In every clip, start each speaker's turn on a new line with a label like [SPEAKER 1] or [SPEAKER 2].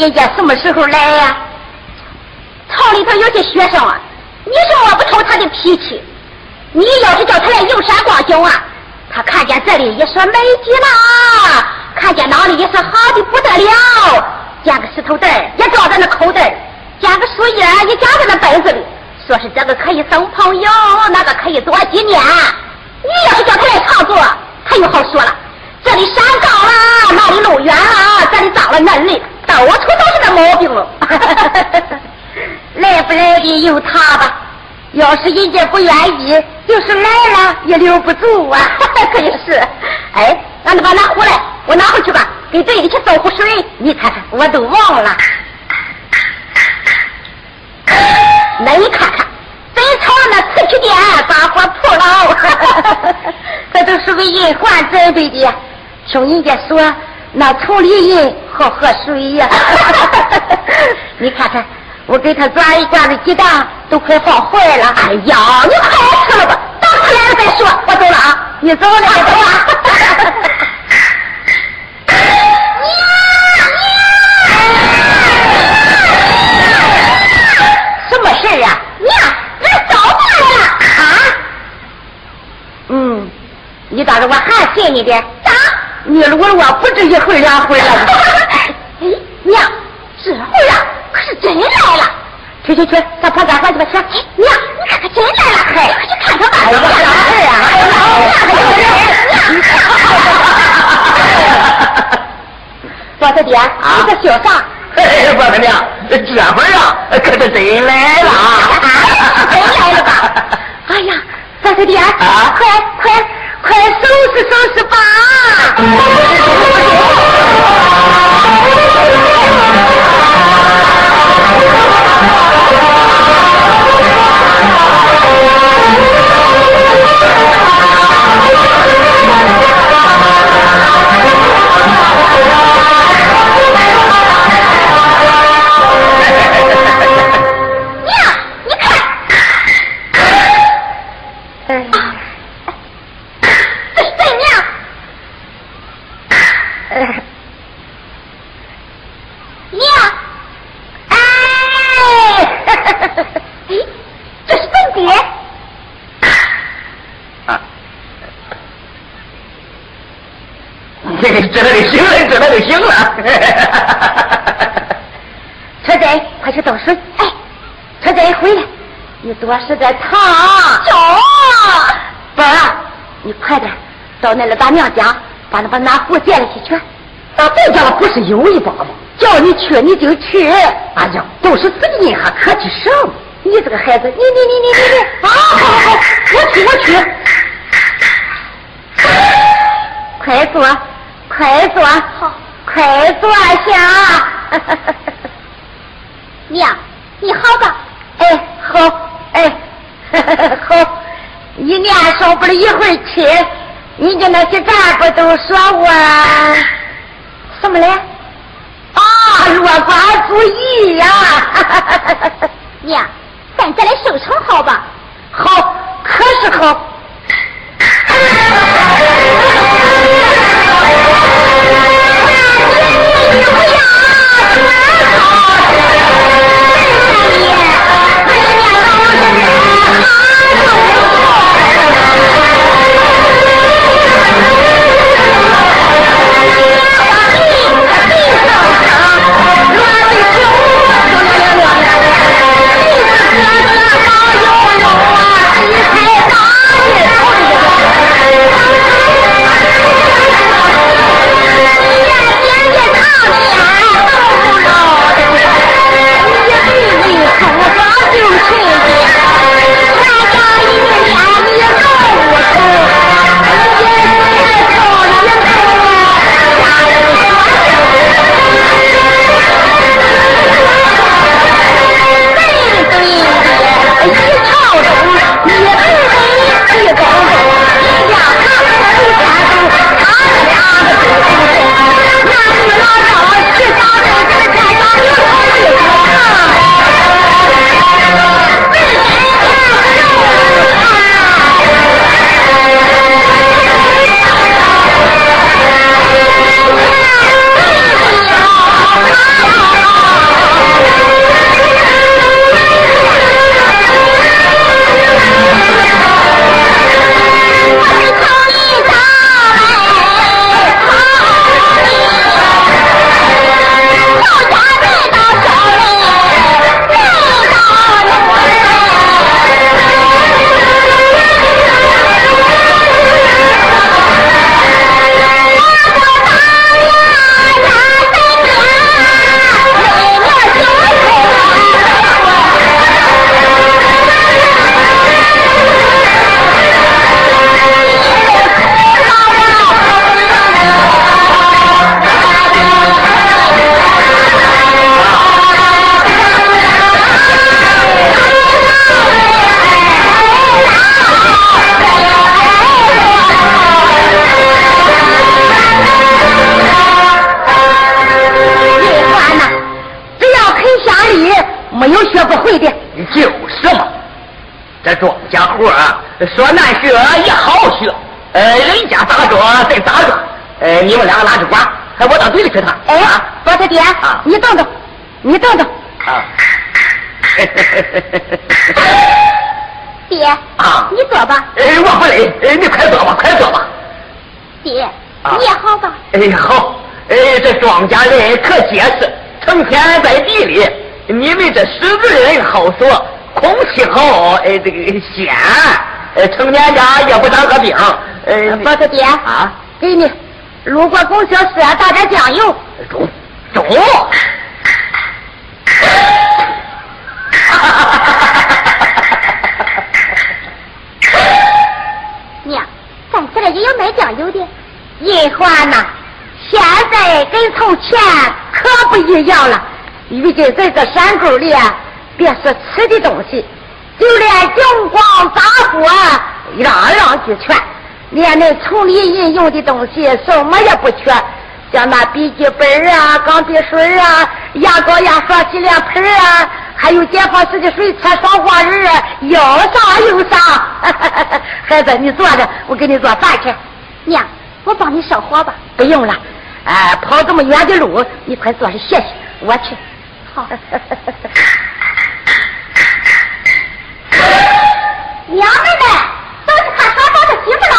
[SPEAKER 1] 人家什么时候来呀？
[SPEAKER 2] 厂里头有些学生啊，你说我不瞅他的脾气。你要是叫他来游山逛景啊，他看见这里也说美极了，看见那里也是好的不得了，捡个石头子儿也装在那口袋儿，捡个树叶也夹在那本子里，说是这个可以生朋友，那个可以做纪念。你要是叫他来常坐，他又好说了。这里山高了，那里路远了，这里脏了那里，到处都是那毛病了。
[SPEAKER 1] 来不来的由他吧，要是人家不愿意，就是来了也留不住啊。
[SPEAKER 2] 可也是，哎，俺就把那壶来，我拿回去吧，给队里去倒壶水。
[SPEAKER 1] 你看看，我都忘了。
[SPEAKER 2] 那你看看，真朝那瓷器店把火扑了，
[SPEAKER 1] 这都是为人还准备的。听人家说，那丛里人好喝水呀。你看看，我给他抓一罐子鸡蛋，都快放坏了。
[SPEAKER 2] 哎呀，你快吃了吧，等他来了再说。我走了啊，
[SPEAKER 1] 你走了，
[SPEAKER 2] 走了。
[SPEAKER 1] 什么事儿啊？
[SPEAKER 2] 娘，俺找回来了啊！
[SPEAKER 1] 嗯，你当着我还信你的？
[SPEAKER 2] 咋？
[SPEAKER 1] 你如果我不止一回两回了。
[SPEAKER 2] 哎，娘，这回啊，可是真来了。
[SPEAKER 1] 去去去，上旁干饭去吧，去。
[SPEAKER 2] 娘，你看看真来了，
[SPEAKER 1] 快
[SPEAKER 2] 去看看吧。
[SPEAKER 1] 哎呀，老二啊！
[SPEAKER 2] 哎呀，
[SPEAKER 1] 娘，王大爹，你这笑啥？
[SPEAKER 3] 哎，王大娘，这会儿啊，可是真来了啊！
[SPEAKER 2] 真来了吧？
[SPEAKER 1] 哎呀，王大爹，
[SPEAKER 3] 啊，
[SPEAKER 1] 快快快收拾收拾吧！
[SPEAKER 2] 这这
[SPEAKER 3] 那就行了，这那就行了。
[SPEAKER 1] 车仔，快去倒水。哎，车仔回来，你多吃点糖。
[SPEAKER 2] 走。
[SPEAKER 1] 宝儿，你快点到那老大娘家，把那把拿壶借了去去。
[SPEAKER 3] 俺咱家不是有一把吗？
[SPEAKER 1] 叫你去你就去。
[SPEAKER 3] 哎呀，都是自己人，还客气什么？
[SPEAKER 1] 你这个孩子，你你你你你你，
[SPEAKER 3] 啊，好好好，我去我去。
[SPEAKER 1] 快坐，快坐，
[SPEAKER 2] 好，
[SPEAKER 1] 快坐下。
[SPEAKER 2] 娘，你好吧？
[SPEAKER 1] 哎，好，哎，好，一年少不了一回去，人家那些干部都说我什么嘞？啊，落瓜主义呀、
[SPEAKER 2] 娘，咱再来收成好吧？
[SPEAKER 1] 好，可是好。
[SPEAKER 3] 这庄稼活说难学也好学，呃，人家咋着再咋着，呃，你们两个拉着管，我到队里去趟。
[SPEAKER 2] 哎，包他爹，你等等，你等等。
[SPEAKER 3] 啊。
[SPEAKER 4] 爹，
[SPEAKER 3] 啊，
[SPEAKER 4] 你坐吧。
[SPEAKER 3] 哎，我不累，哎，你快坐吧，快坐吧。
[SPEAKER 4] 爹，你也好吧？
[SPEAKER 3] 哎，好。哎，这庄稼人可结实，成天在地里。你们这十个人好说，空气好，哎，这个鲜，哎，成年家也不当个病。哎，
[SPEAKER 2] 包他爹
[SPEAKER 3] 啊，
[SPEAKER 2] 给你，路过供销社打点酱油。
[SPEAKER 3] 中中。
[SPEAKER 4] 娘，咱这里也有卖酱油的。
[SPEAKER 2] 银花呢，现在跟从前可不一样了。如今在这山沟里，别说吃的东西，就连荧光杂货样样俱全，连那城里人用的东西什么也不缺。像那笔记本啊、钢笔水啊、牙膏、牙刷、洗脸盆啊，还有解放式的水车、双花人啊，要啥有啥。孩子，你坐着，我给你做饭去。
[SPEAKER 4] 娘，我帮你烧火吧。
[SPEAKER 2] 不用了，哎，跑这么远的路，你快坐着歇歇，我去。
[SPEAKER 4] 好。娘们们，都是看耍宝的媳妇了。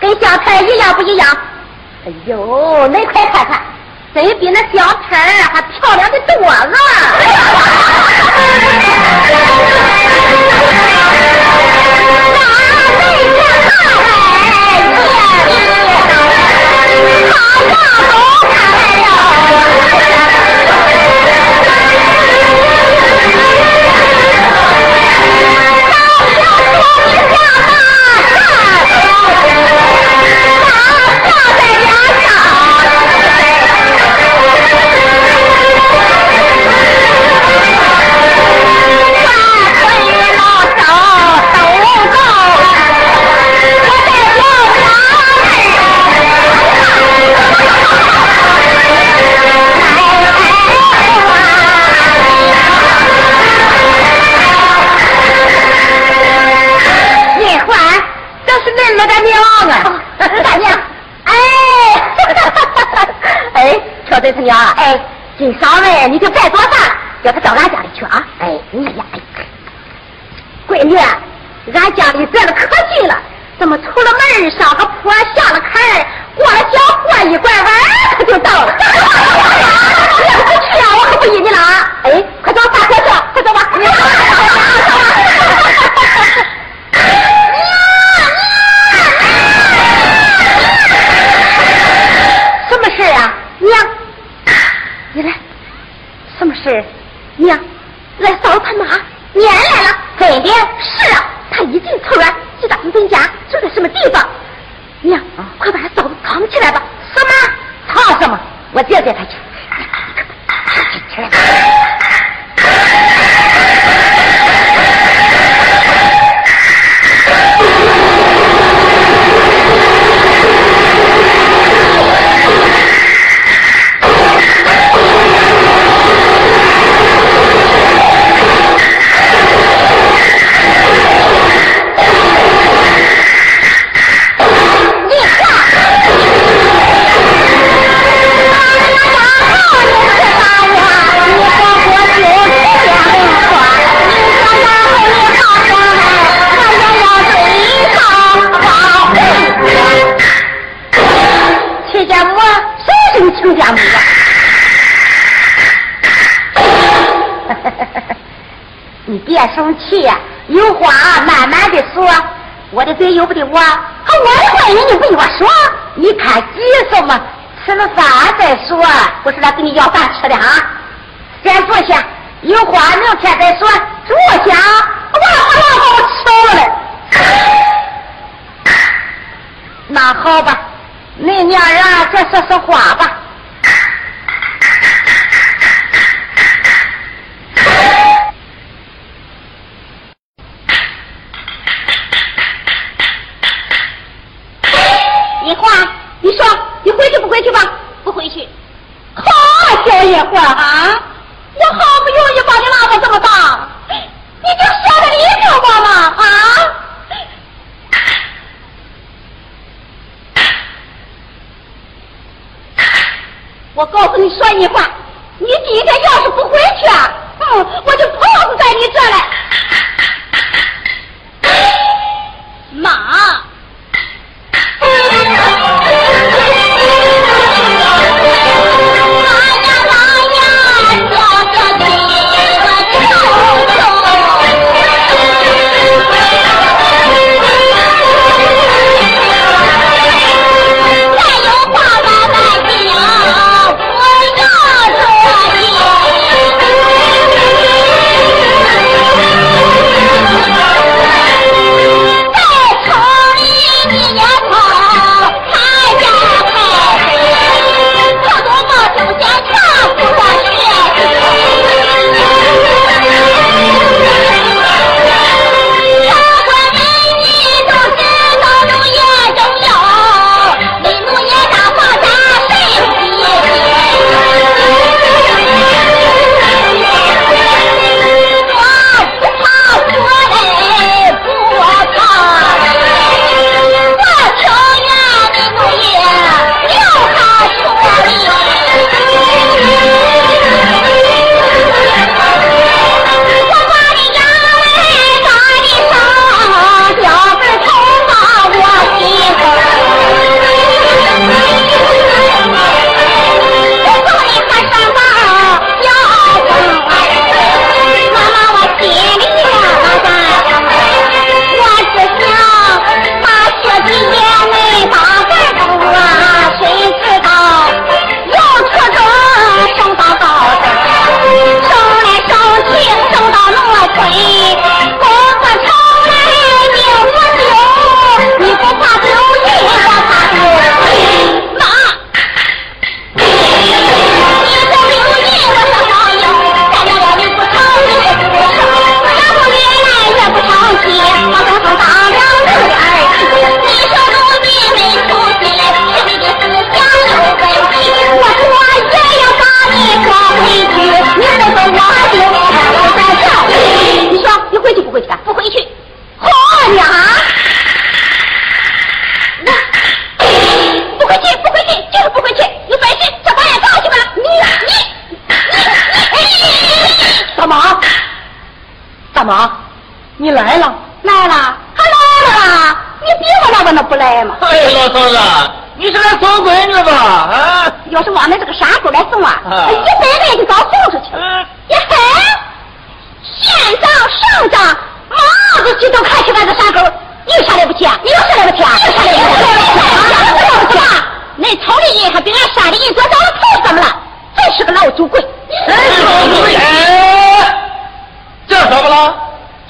[SPEAKER 4] 跟香菜一样不一样？
[SPEAKER 2] 哎呦，恁快看看，真比那相片还漂亮的多了娘，哎，今晌午你就别做饭了，叫他到俺家里去啊！哎，你呀，闺女，俺家里这的可近了，怎么出了门上个嫂
[SPEAKER 4] 子，
[SPEAKER 2] 你
[SPEAKER 4] 是来
[SPEAKER 5] 送闺女吧？啊！
[SPEAKER 2] 要是往那这个山沟来送啊，一百个也就早送出去了。呀嘿，县长、省长、毛主席都看起来这山沟，你有啥了不起啊？你有啥了不起啊？有啥了不起啊？那城里人还比俺山里人多长了头怎么了？真是个老酒鬼！
[SPEAKER 5] 哎，这怎么了？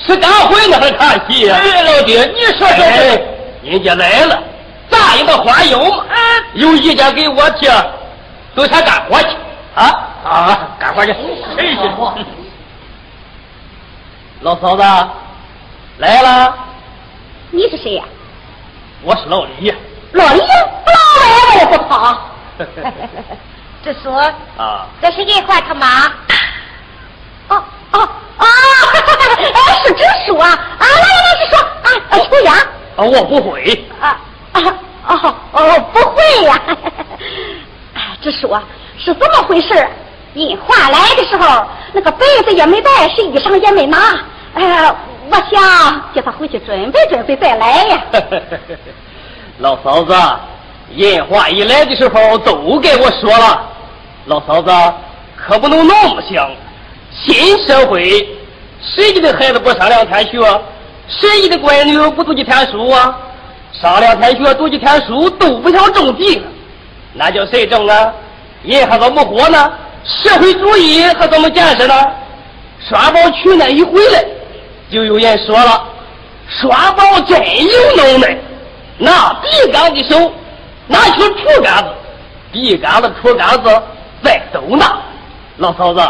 [SPEAKER 5] 是赶回呢还是看戏呀？
[SPEAKER 1] 哎，老弟，你说说
[SPEAKER 5] 这，人家来了。答应的花有吗？有意见给我提，都先干活去啊啊！干活去。谁去？老嫂子来了。
[SPEAKER 2] 你是谁呀？
[SPEAKER 5] 我是老李。
[SPEAKER 2] 老李，不老来我也不跑。
[SPEAKER 3] 这说啊，这是银花他妈。
[SPEAKER 2] 哦哦哦，是支书啊！啊，来来来，直说啊，抽烟。
[SPEAKER 5] 啊，我不会。啊。
[SPEAKER 2] 啊哦哦，不会呀！哎，直说是怎么回事？银花来的时候，那个被子也没带，是衣裳也没拿。哎，我想叫他回去准备准备再来呀。
[SPEAKER 5] 老嫂子，银花一来的时候都给我说了。老嫂子可不能那么想。新社会，谁家的孩子不上两天学？谁家的闺女不读几天书啊？上两天学，读几天书，都不想种地了，那叫谁种啊？人还怎么活呢？社会主义还怎么建设呢？双宝去那一回来，就有人说了：双宝真有能耐，拿笔杆的手拿起竹竿子，笔杆子、竹竿子再都拿。老嫂子，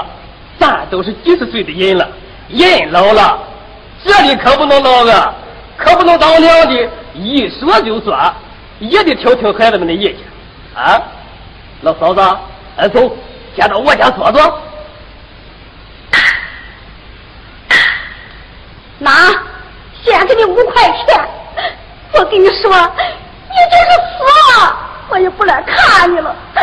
[SPEAKER 5] 咱都是几十岁的人了，人老了，这里可不能老啊，可不能当娘的。一说就算，也得听听孩子们的意见，啊！老嫂子，走，先到我家坐坐。
[SPEAKER 2] 妈，先给你五块钱。我跟你说，你就是死了，我也不来看你了。
[SPEAKER 1] 爹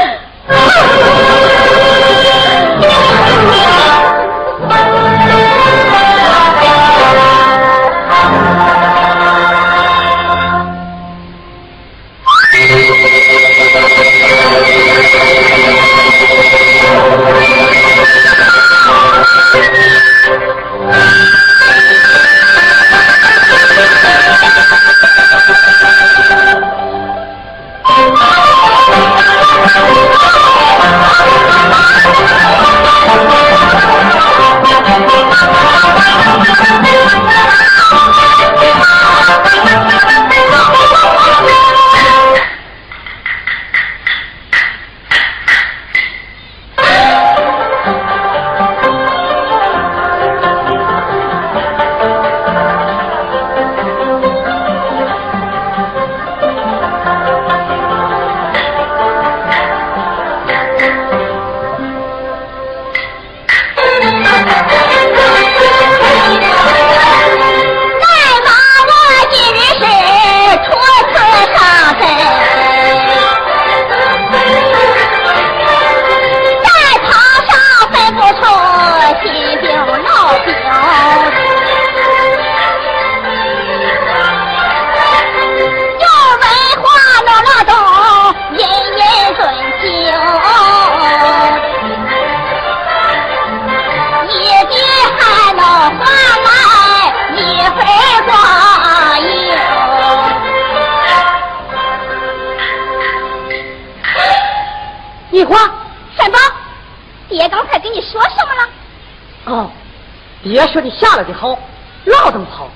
[SPEAKER 1] 下来的好，老这么跑，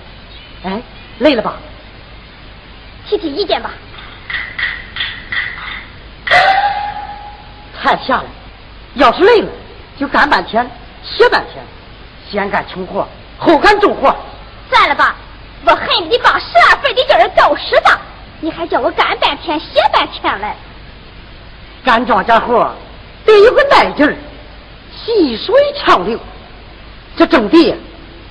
[SPEAKER 1] 哎，累了吧？
[SPEAKER 2] 提提意见吧。
[SPEAKER 1] 太下来，要是累了，就干半天，歇半天，先干轻活，后干重活。
[SPEAKER 2] 算了吧，我恨不得把十二分的劲儿都使上，你还叫我干半天歇半天嘞？
[SPEAKER 1] 干庄稼活得有个带劲儿，细水长流。这种地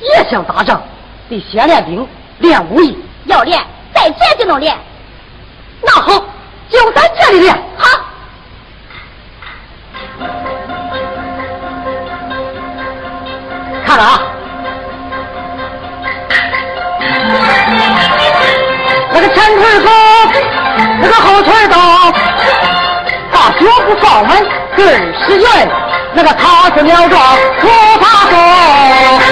[SPEAKER 1] 也想打仗，得先练兵，练武艺。
[SPEAKER 2] 要练，在这就能练。
[SPEAKER 1] 那好，就在这里练。
[SPEAKER 2] 好。
[SPEAKER 1] 看着啊，那个前腿高，那个后腿高，把脚不放稳，更是圆。那个桃子苗壮不怕风。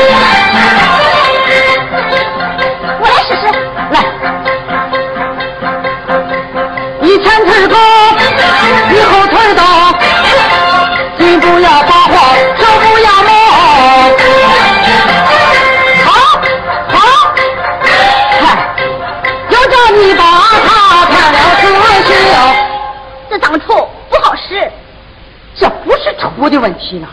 [SPEAKER 1] 我的问题呢。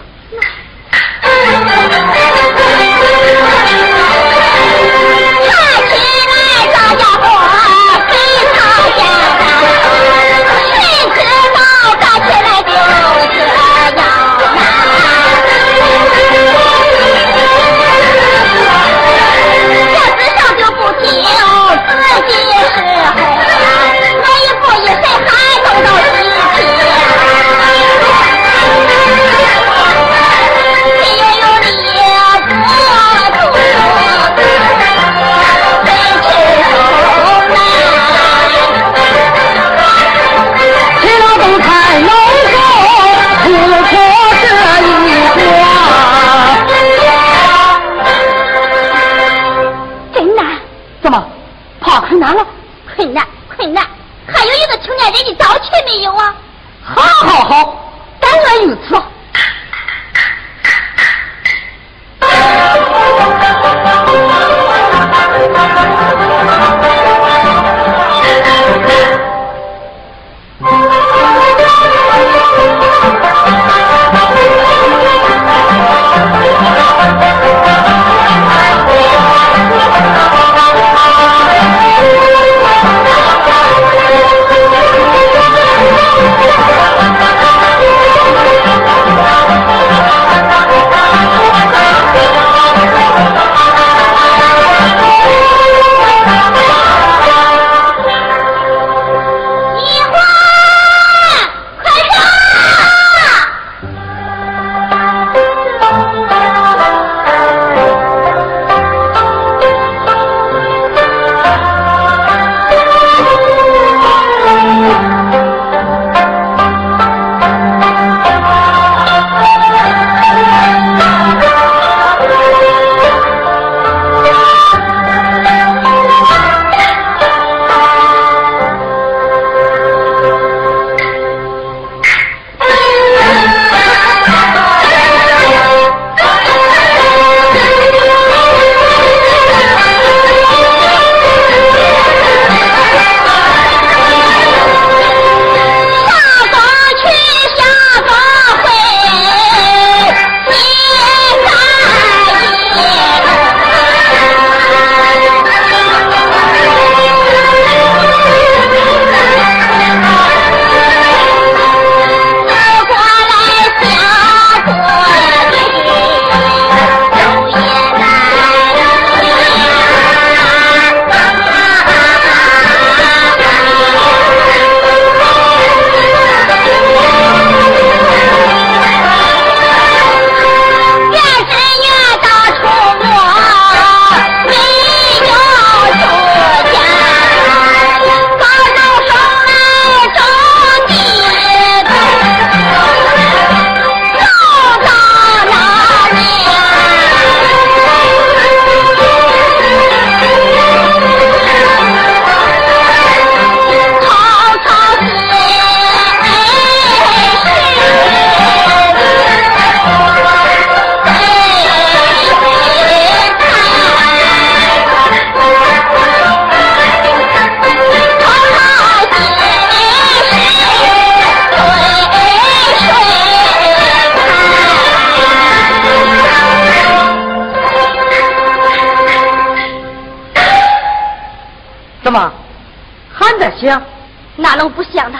[SPEAKER 2] 哪能不想呢？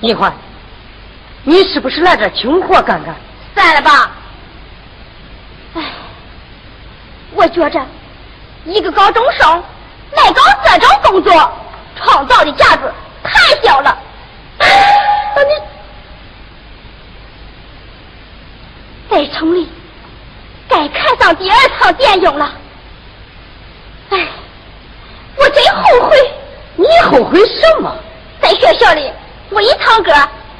[SPEAKER 1] 银环，你是不是来这穷活干干？
[SPEAKER 2] 算了吧。哎，我觉着一个高中生来搞这种工作，创造的价值太小了。啊，你在城里该看上第二场电影了。哎，我真后悔。
[SPEAKER 1] 你后悔什么？
[SPEAKER 2] 在学校里，我一唱歌，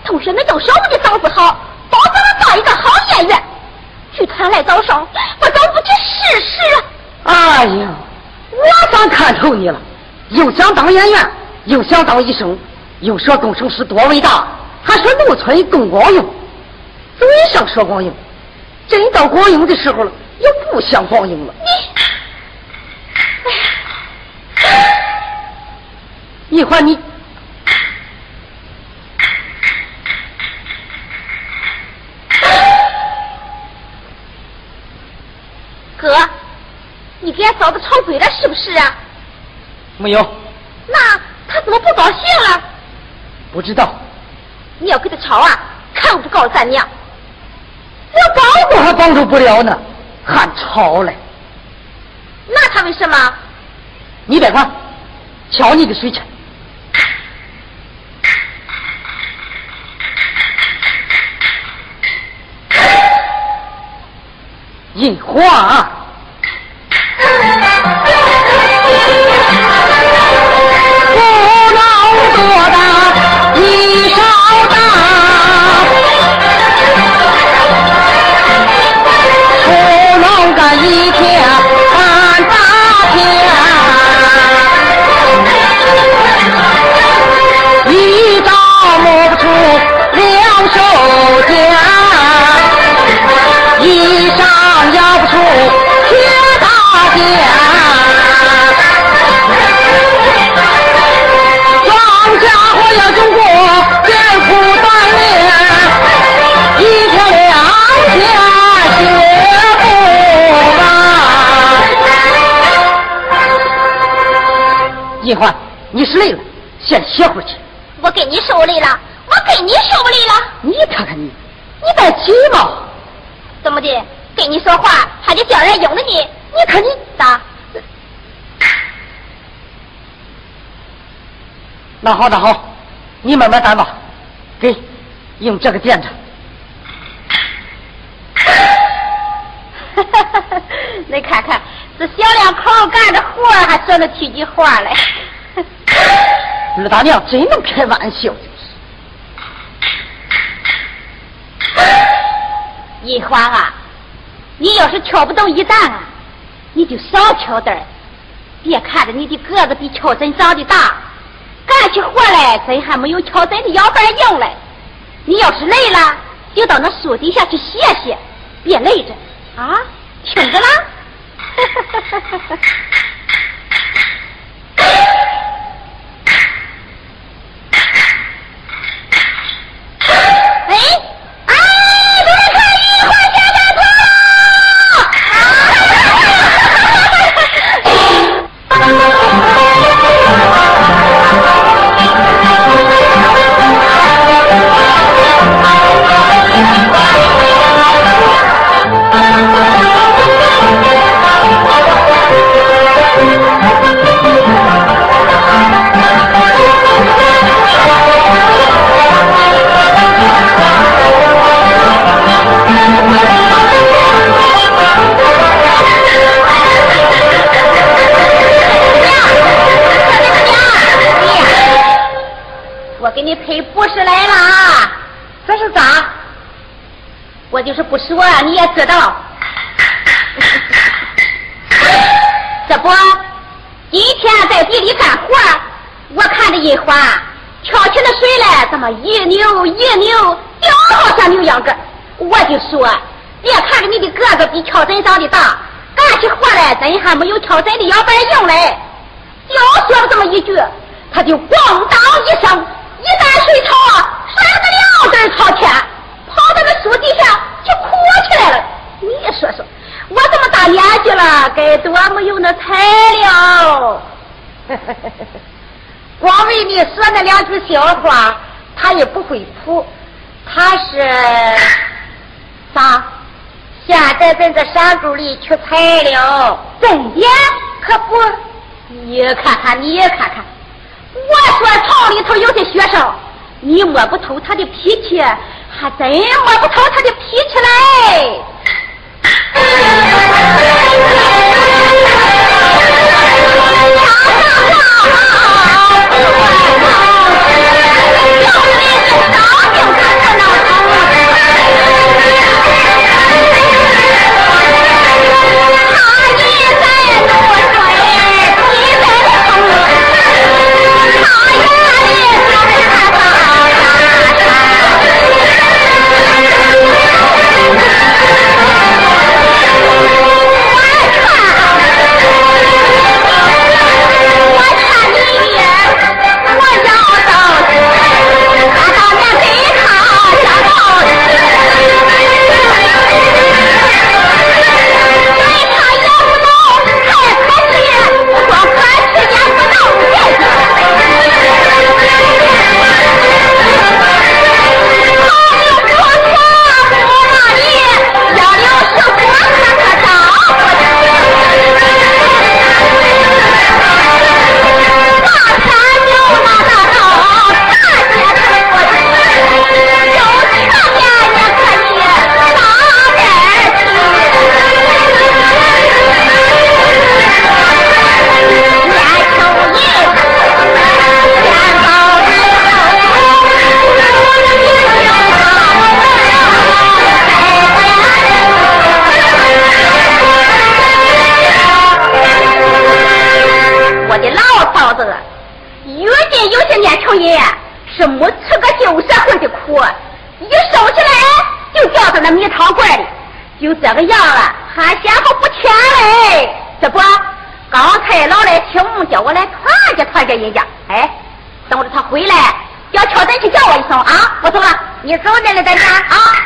[SPEAKER 2] 同学们都说我的嗓子好，保证了当一个好演员。剧团来招生，我都不去试试。
[SPEAKER 1] 哎呀，我算看透你了，又想当演员，又想当医生，又说工程师多伟大，还说农村更光荣。嘴上说光荣，真到光荣的时候了，又不想光荣了。你，一会儿你。
[SPEAKER 2] 哥，你给俺嫂子吵嘴了是不是啊？
[SPEAKER 1] 没有。
[SPEAKER 2] 那他怎么不高兴了？
[SPEAKER 1] 不知道。
[SPEAKER 2] 你要跟他吵啊，看我不告诉咱娘。
[SPEAKER 1] 我帮助还帮助不了呢，还吵嘞。
[SPEAKER 2] 那他为什么？
[SPEAKER 1] 你别管，瞧你的水去。银花。银环，你是累了，先歇会儿去。
[SPEAKER 2] 我给你受累了，我给你受累了。
[SPEAKER 1] 你看看你，你带急嘛？
[SPEAKER 2] 怎么的？跟你说话还得叫人用的你？
[SPEAKER 1] 你看你
[SPEAKER 2] 咋？
[SPEAKER 1] 那好，那好，你慢慢担吧。给，用这个垫着。
[SPEAKER 2] 哈哈哈哈你看看。这小两口干的活还说了几句话来。
[SPEAKER 1] 二大娘真能开玩笑，就是
[SPEAKER 2] 一环啊，你要是挑不动一担啊，你就少挑点别看着你的个子比乔真长得大，干起活来真还没有乔真的腰板硬嘞。你要是累了，就到那树底下去歇歇，别累着啊，听着啦。知道。这不，今天在地里干活，我看着一花跳起了水来，怎么一扭一扭，掉好像牛秧歌。我就说，别看着你的个子比乔真长得大，干起活来真还没有乔真的腰板硬嘞。就说了这么一句，他就咣当一声，一担水草甩了个两根朝天，跑到那树底下。就哭起来了，你多没有那材料？
[SPEAKER 3] 光为你说那两句笑话，他也不会谱。他是啥？现在在这山沟里取材料。
[SPEAKER 2] 真的？
[SPEAKER 3] 可不。
[SPEAKER 2] 你看看，你看看。我说厂里头有些学生，你摸不透他的脾气，还真摸不透他的脾气嘞。人家。哎，等着他回来，要敲灯去叫我一声啊！我走了，
[SPEAKER 3] 你走着了，大家啊。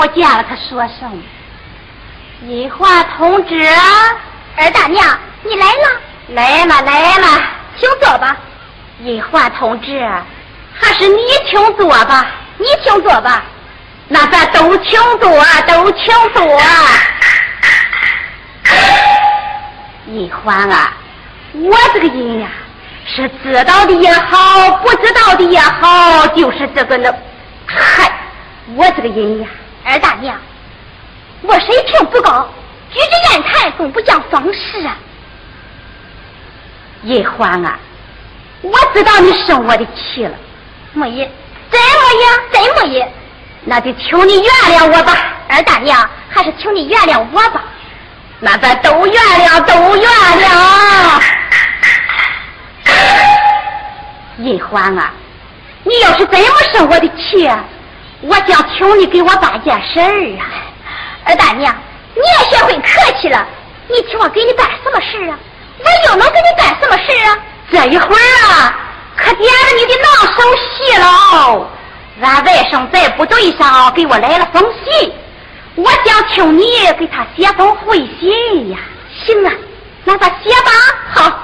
[SPEAKER 2] 我见了他说什么。银花同志，二大娘，你来了，来了来了，请坐吧。银花同志，还是你请坐吧，你请坐吧。那咱都请坐，都请坐。银欢啊，我这个人呀，是知道的也好，不知道的也好，就是这个那，嗨，我这个人呀，二大娘，我水平不高，举止言谈总不讲方式啊。银欢啊，我知道你生我的气了，没也，真没也，真没也，那就求你原谅我吧，二大娘，还是求你原谅我吧。那咱都原谅，都原谅。银欢啊，你要是真没生我的气啊，我将求你给我办件事儿啊。二大娘，你也学会客气了。你请我给你办什么事啊？我又能给你办什么事啊？这一会儿啊，可点了你的拿手戏喽。俺外甥在部队上给我来了封信。我想求你给他写封回信呀，行啊，那咱写吧，好。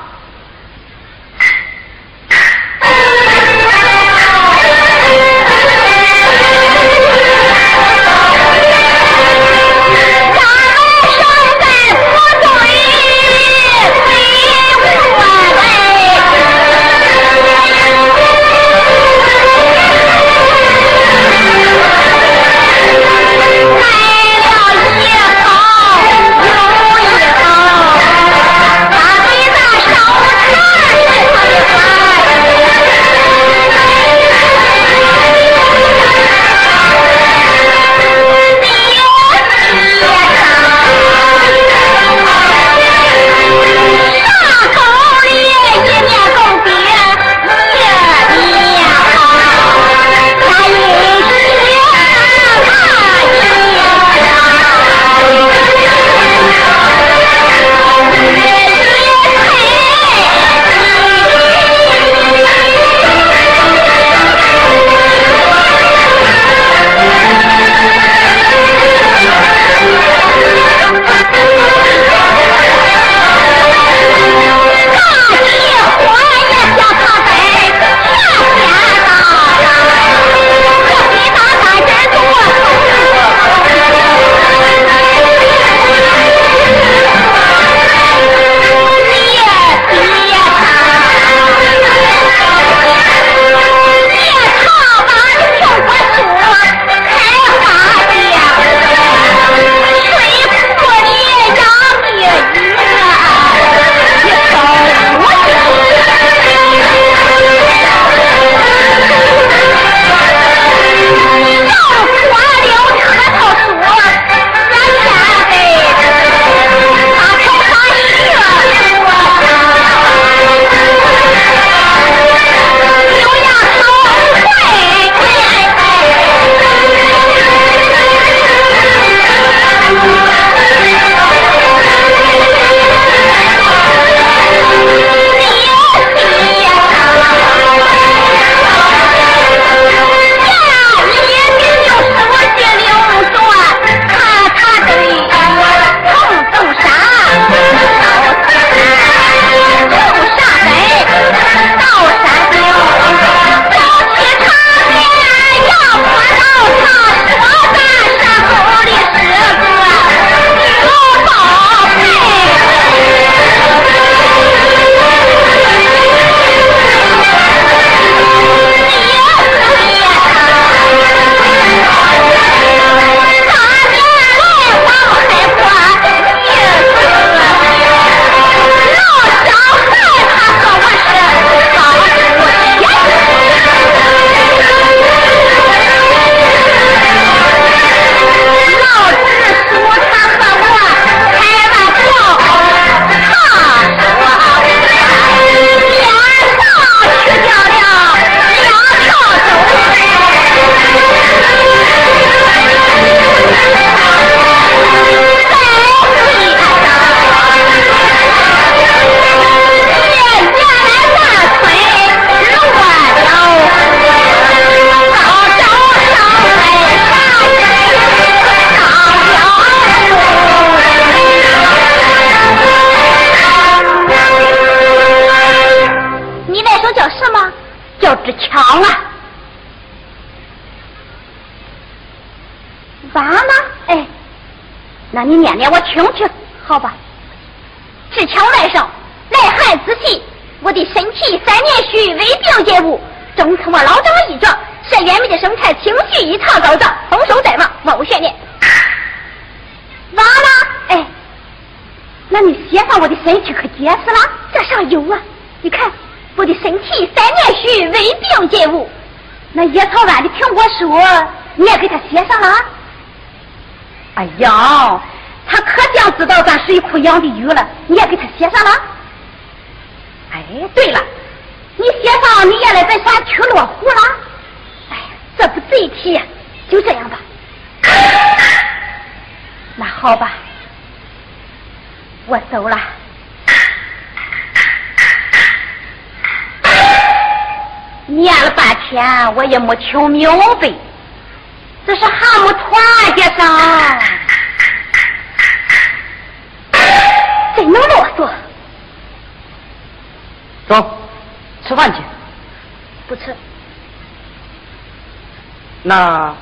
[SPEAKER 2] 你念念我听听，好吧？至强外甥，来汉子气，我的身体三年虚，胃病皆无，中层我老张一状，善元明的生产情绪一堂高涨，丰收在望，冒悬念。完了，哎，那你写上我的身体可结实了？这上有啊，你看我的身体三年虚，胃病皆无。那野草湾的苹果树，你也给他写上了？哎呀，他可想知道咱水库养的鱼了，你也给他写上了？哎，对了，你写上你原来在啥去落户了？哎呀，这不贼题！就这样吧。那好吧，我走了。念了半天，我也没听明白，这是还没团结上，真能啰嗦。
[SPEAKER 1] 走，吃饭去。
[SPEAKER 2] 不吃。
[SPEAKER 1] 那，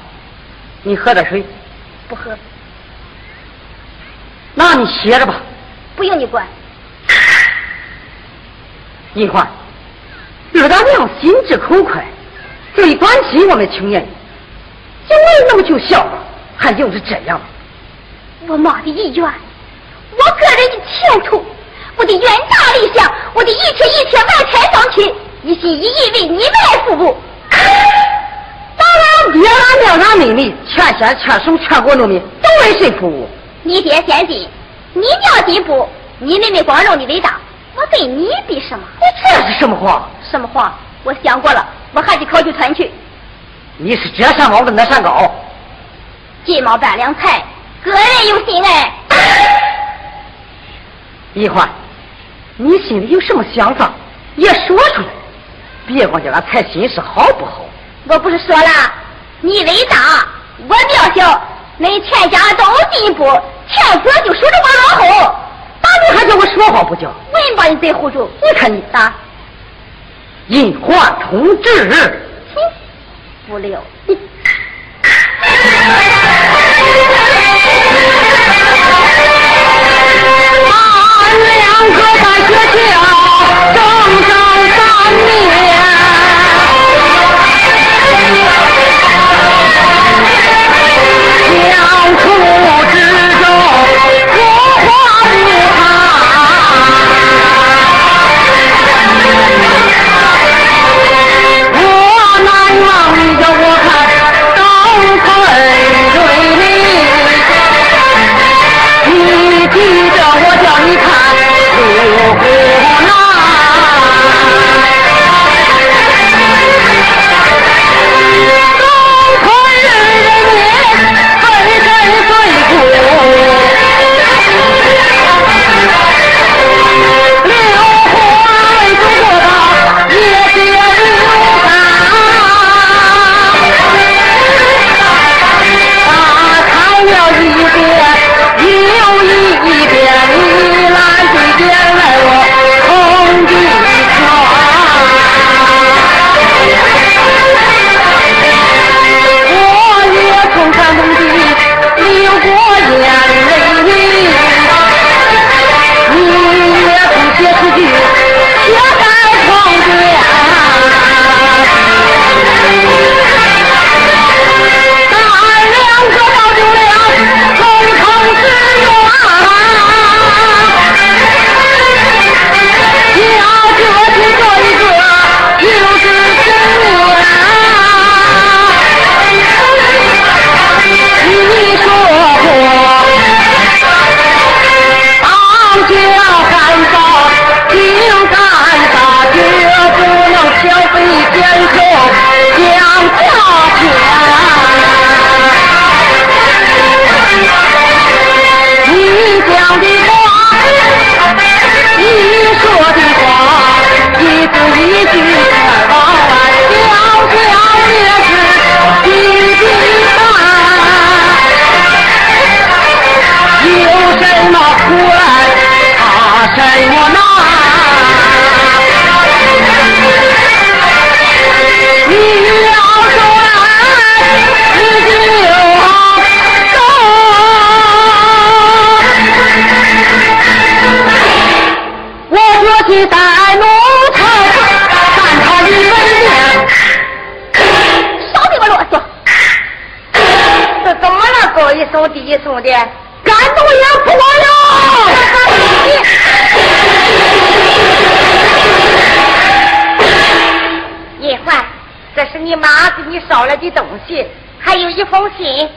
[SPEAKER 1] 你喝点水。
[SPEAKER 2] 不喝。
[SPEAKER 1] 那你歇着吧。
[SPEAKER 2] 不用你管。
[SPEAKER 1] 银环。二大娘心直口快，最关心我们青年人，就没那么就笑了，还就是这样。
[SPEAKER 2] 我妈的意愿，我个人的前途，我的远大理想，我的一切一切万千放弃，一心一意为你们来服务。
[SPEAKER 1] 当然，爹俺娘俺妹妹，全县全省全国农民都为谁服务？
[SPEAKER 2] 你爹先进，你娘进步，你妹妹光荣的伟大。我对你比什么？
[SPEAKER 1] 你这是什么话？
[SPEAKER 2] 什么话？我想过了，我还得考去村去。
[SPEAKER 1] 你是这山高的那山高，
[SPEAKER 2] 金毛扮良才，个人有心哎。
[SPEAKER 1] 一环，你心里有什么想法，也说出来，别光叫俺猜心事好不好？
[SPEAKER 2] 我不是说了，你伟大，我渺小，恁全家都进步，天子就数着我老后。
[SPEAKER 1] 你还叫我说话不叫？
[SPEAKER 2] 我也把你嘴护住。
[SPEAKER 1] 你看你
[SPEAKER 2] 打，
[SPEAKER 1] 银环同志，
[SPEAKER 2] 哼，不溜。
[SPEAKER 1] 俺两个在学校的
[SPEAKER 2] 东西，还有一封信。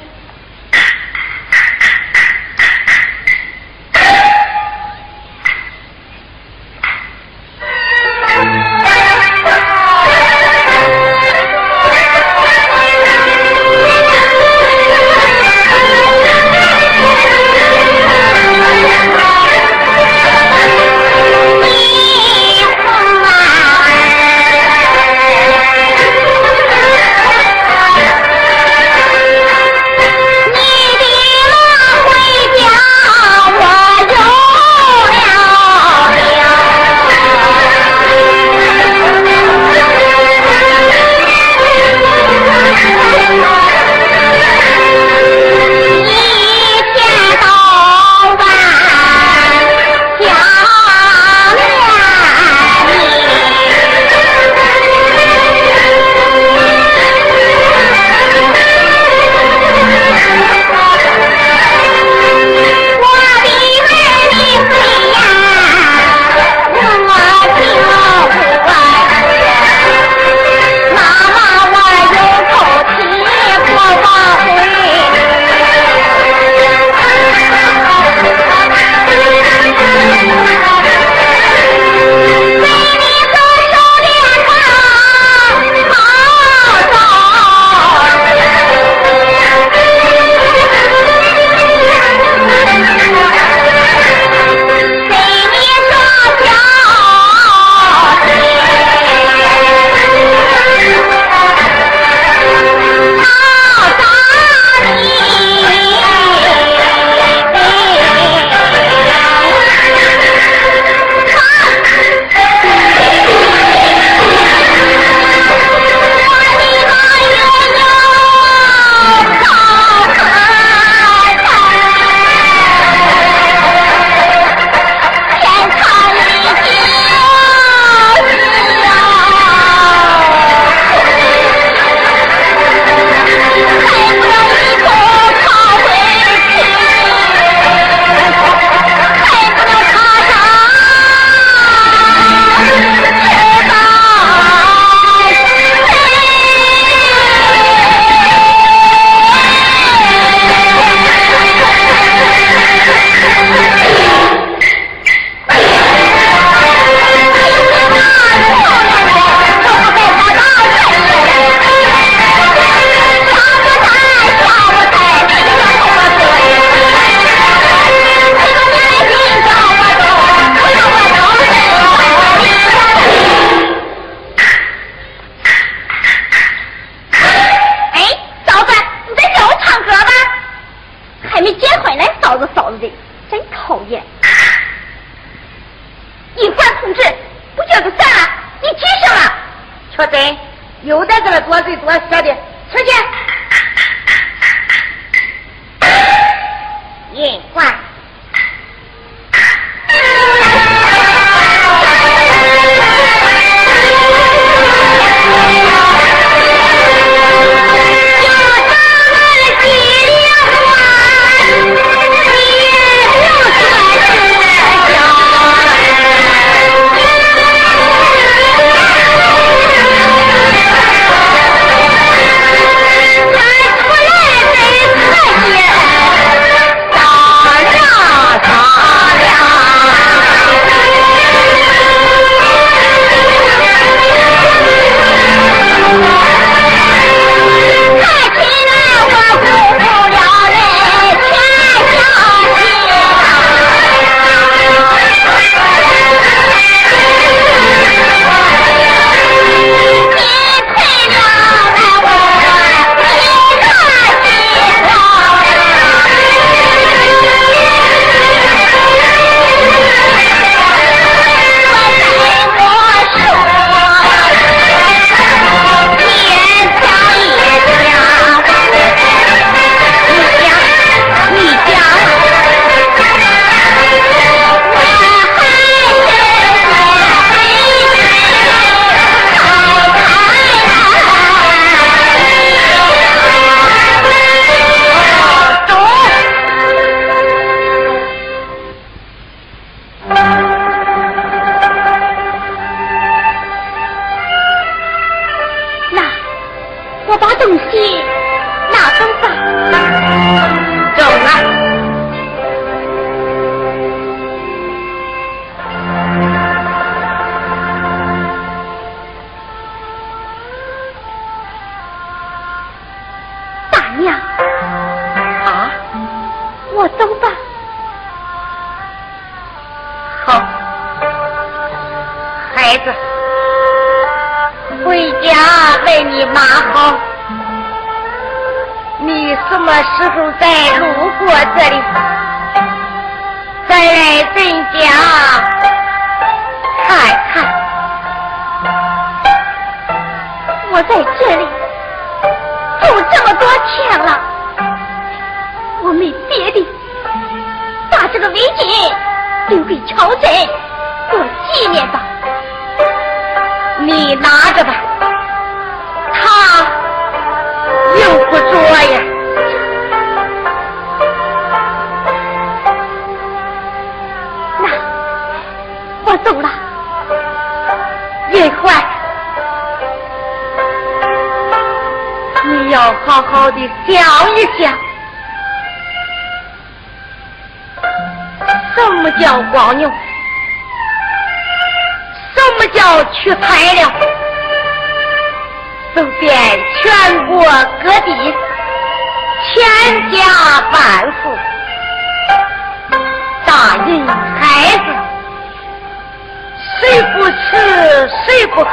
[SPEAKER 6] 娘，
[SPEAKER 2] 啊，
[SPEAKER 6] 我走吧。
[SPEAKER 2] 好，孩子，回家问你妈好。你什么时候再路过这里，再来咱家看看？
[SPEAKER 6] 我在这里这个围巾留给乔真做纪念吧。
[SPEAKER 2] 你拿着吧，他用不着呀。
[SPEAKER 6] 那我走了。
[SPEAKER 2] 银环，你要好好的想一想，叫光牛？什么叫去材料？走遍全国各地，千家万户，大人孩子，谁不吃谁不喝，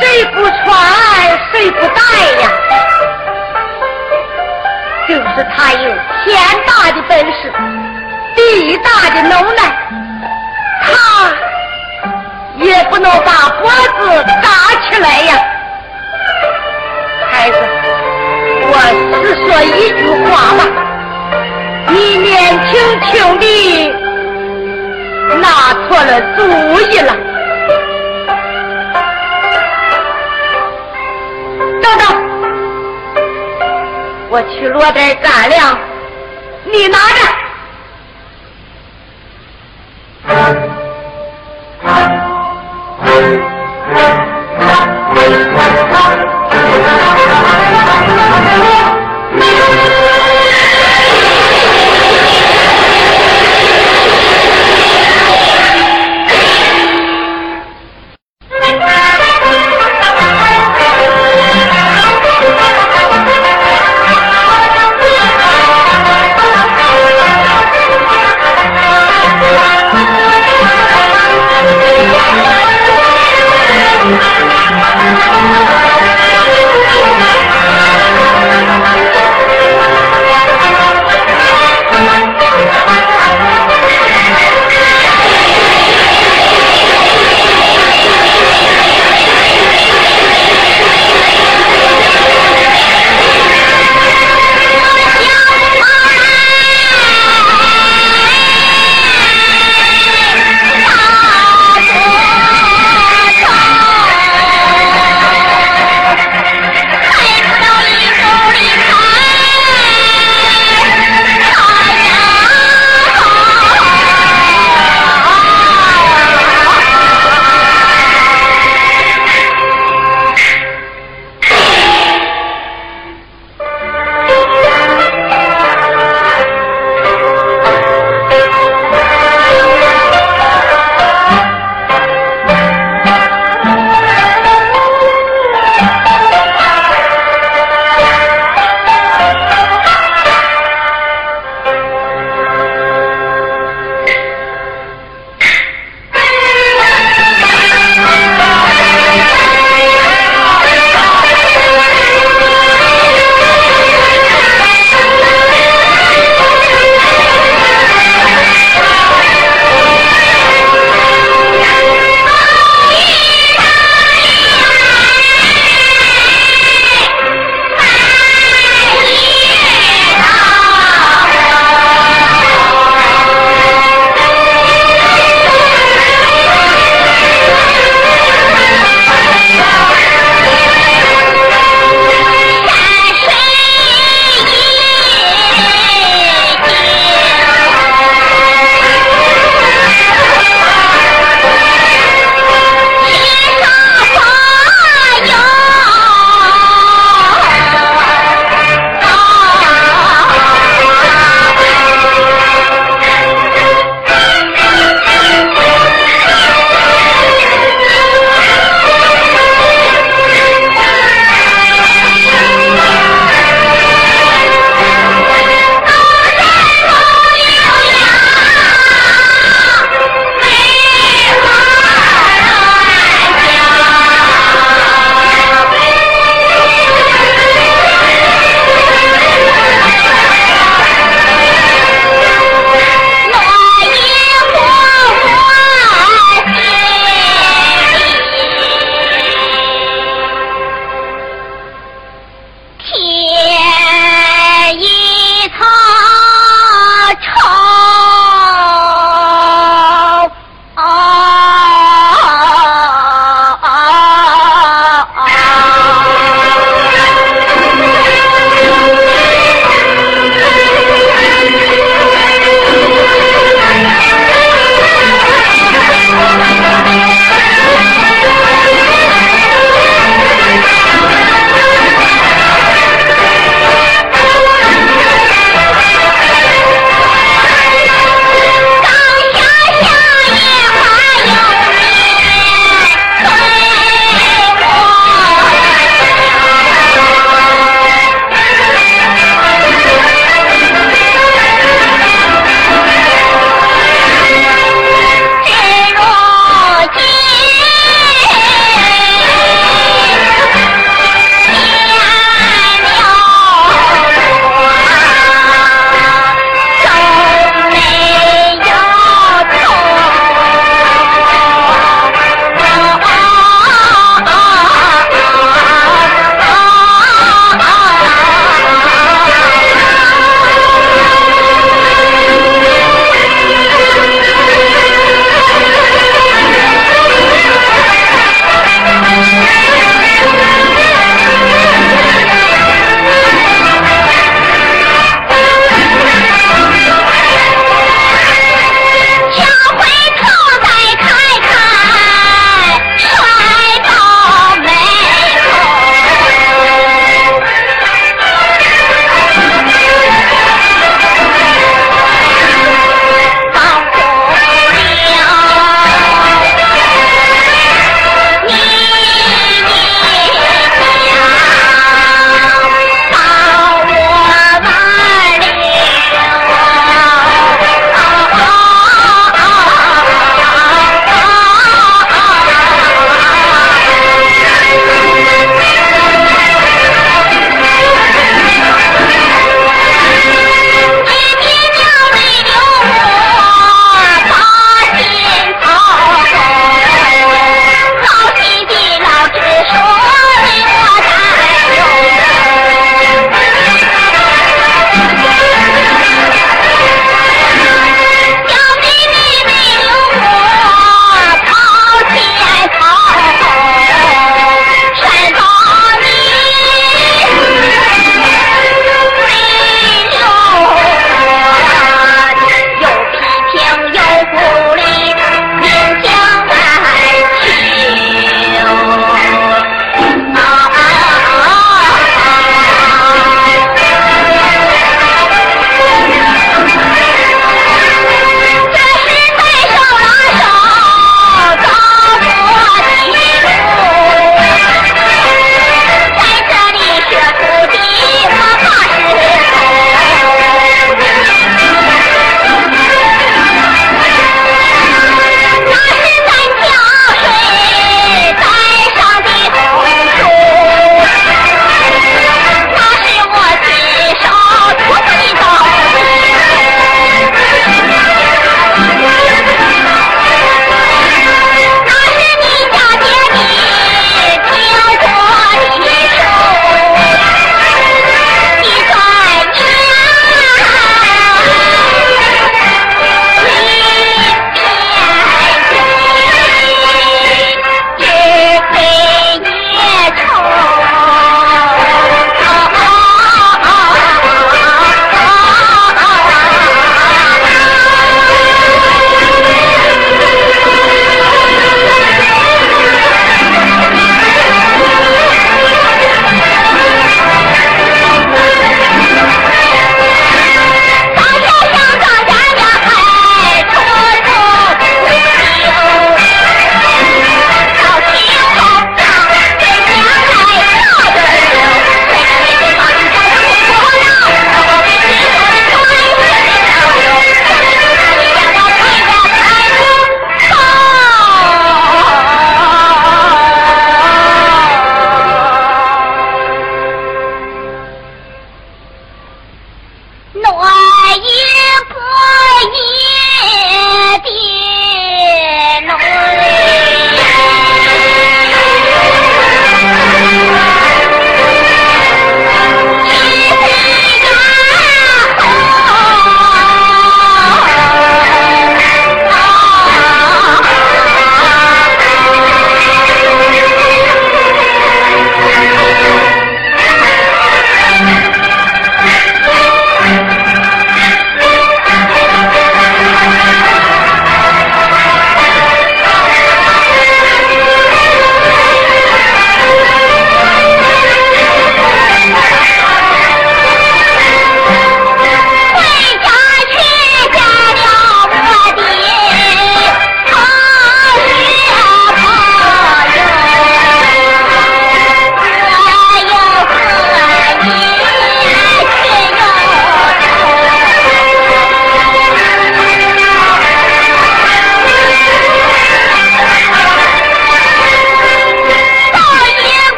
[SPEAKER 2] 谁不穿谁不戴呀？就是他有天大的本事，最大的能耐，他也不能把脖子打起来呀。孩子，我只说一句话吧，你年轻轻的拿错了主意了。等等，我去落点干粮，你拿着。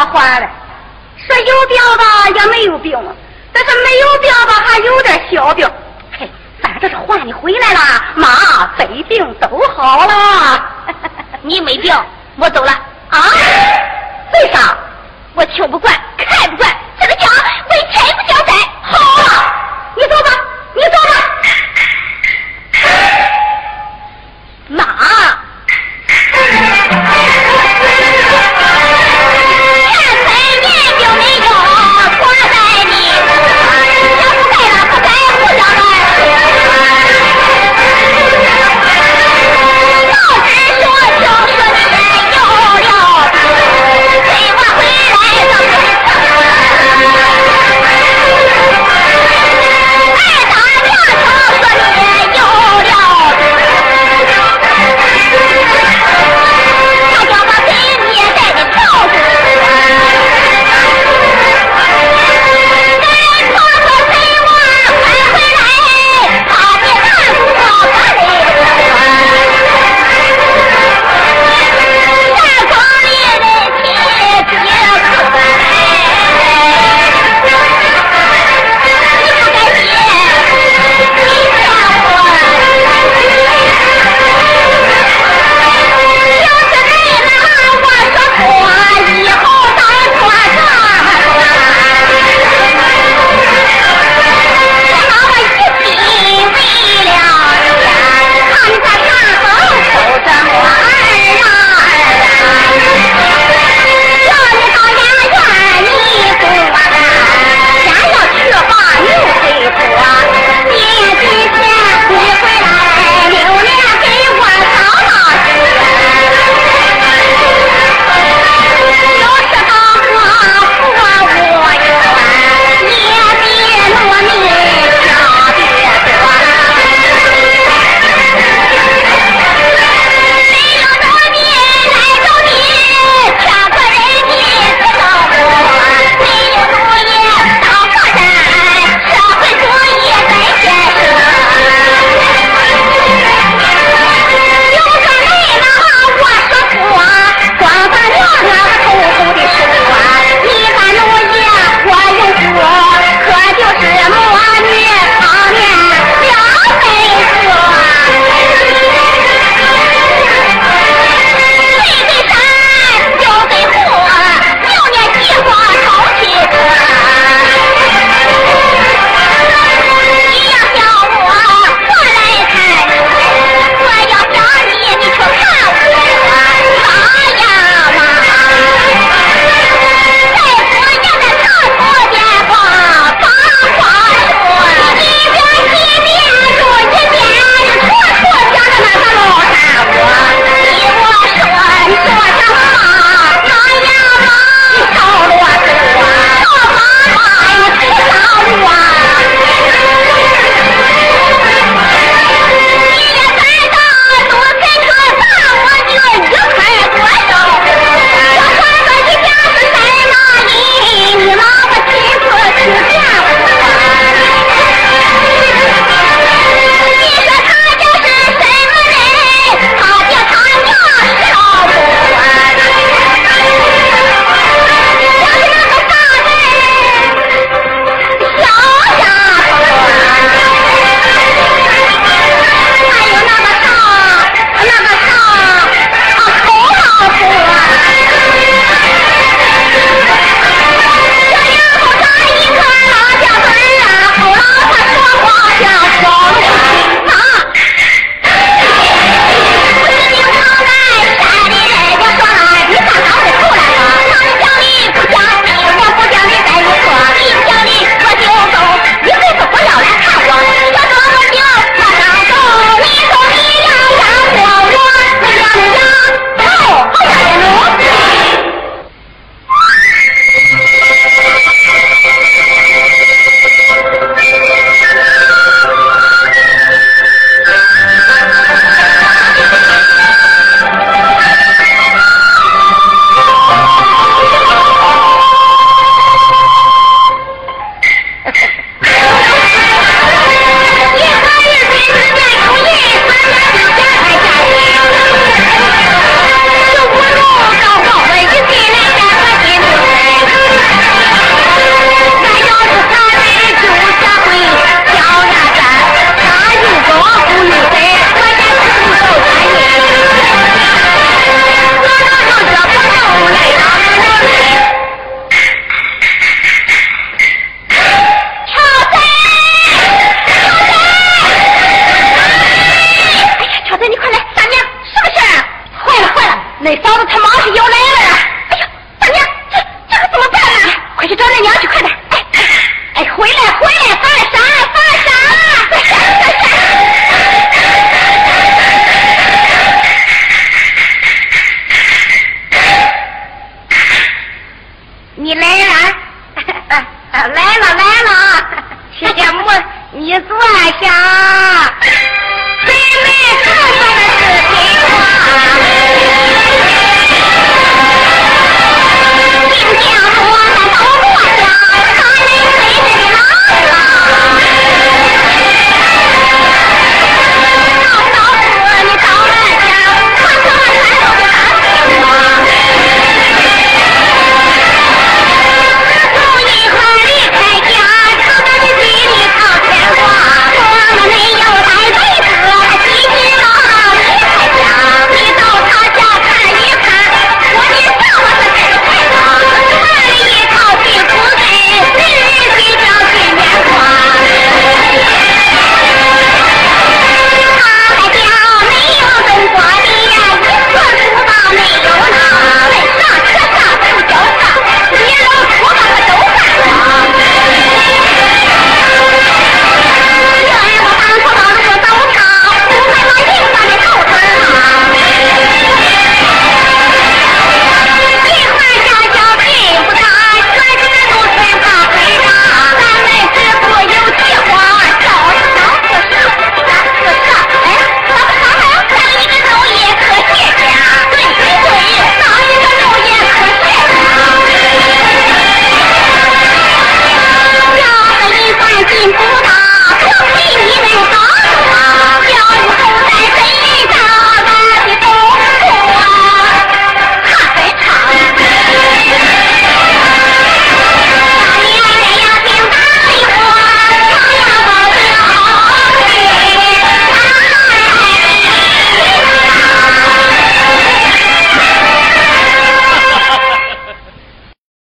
[SPEAKER 2] 哎呀，坏了！说有病吧，也没有病；但是没有病吧，还有点小病。嘿，反正是换你回来了，妈，肺病都好了。你没病，我走了啊？为啥？我听不惯，看不惯，这个家为钱不交代。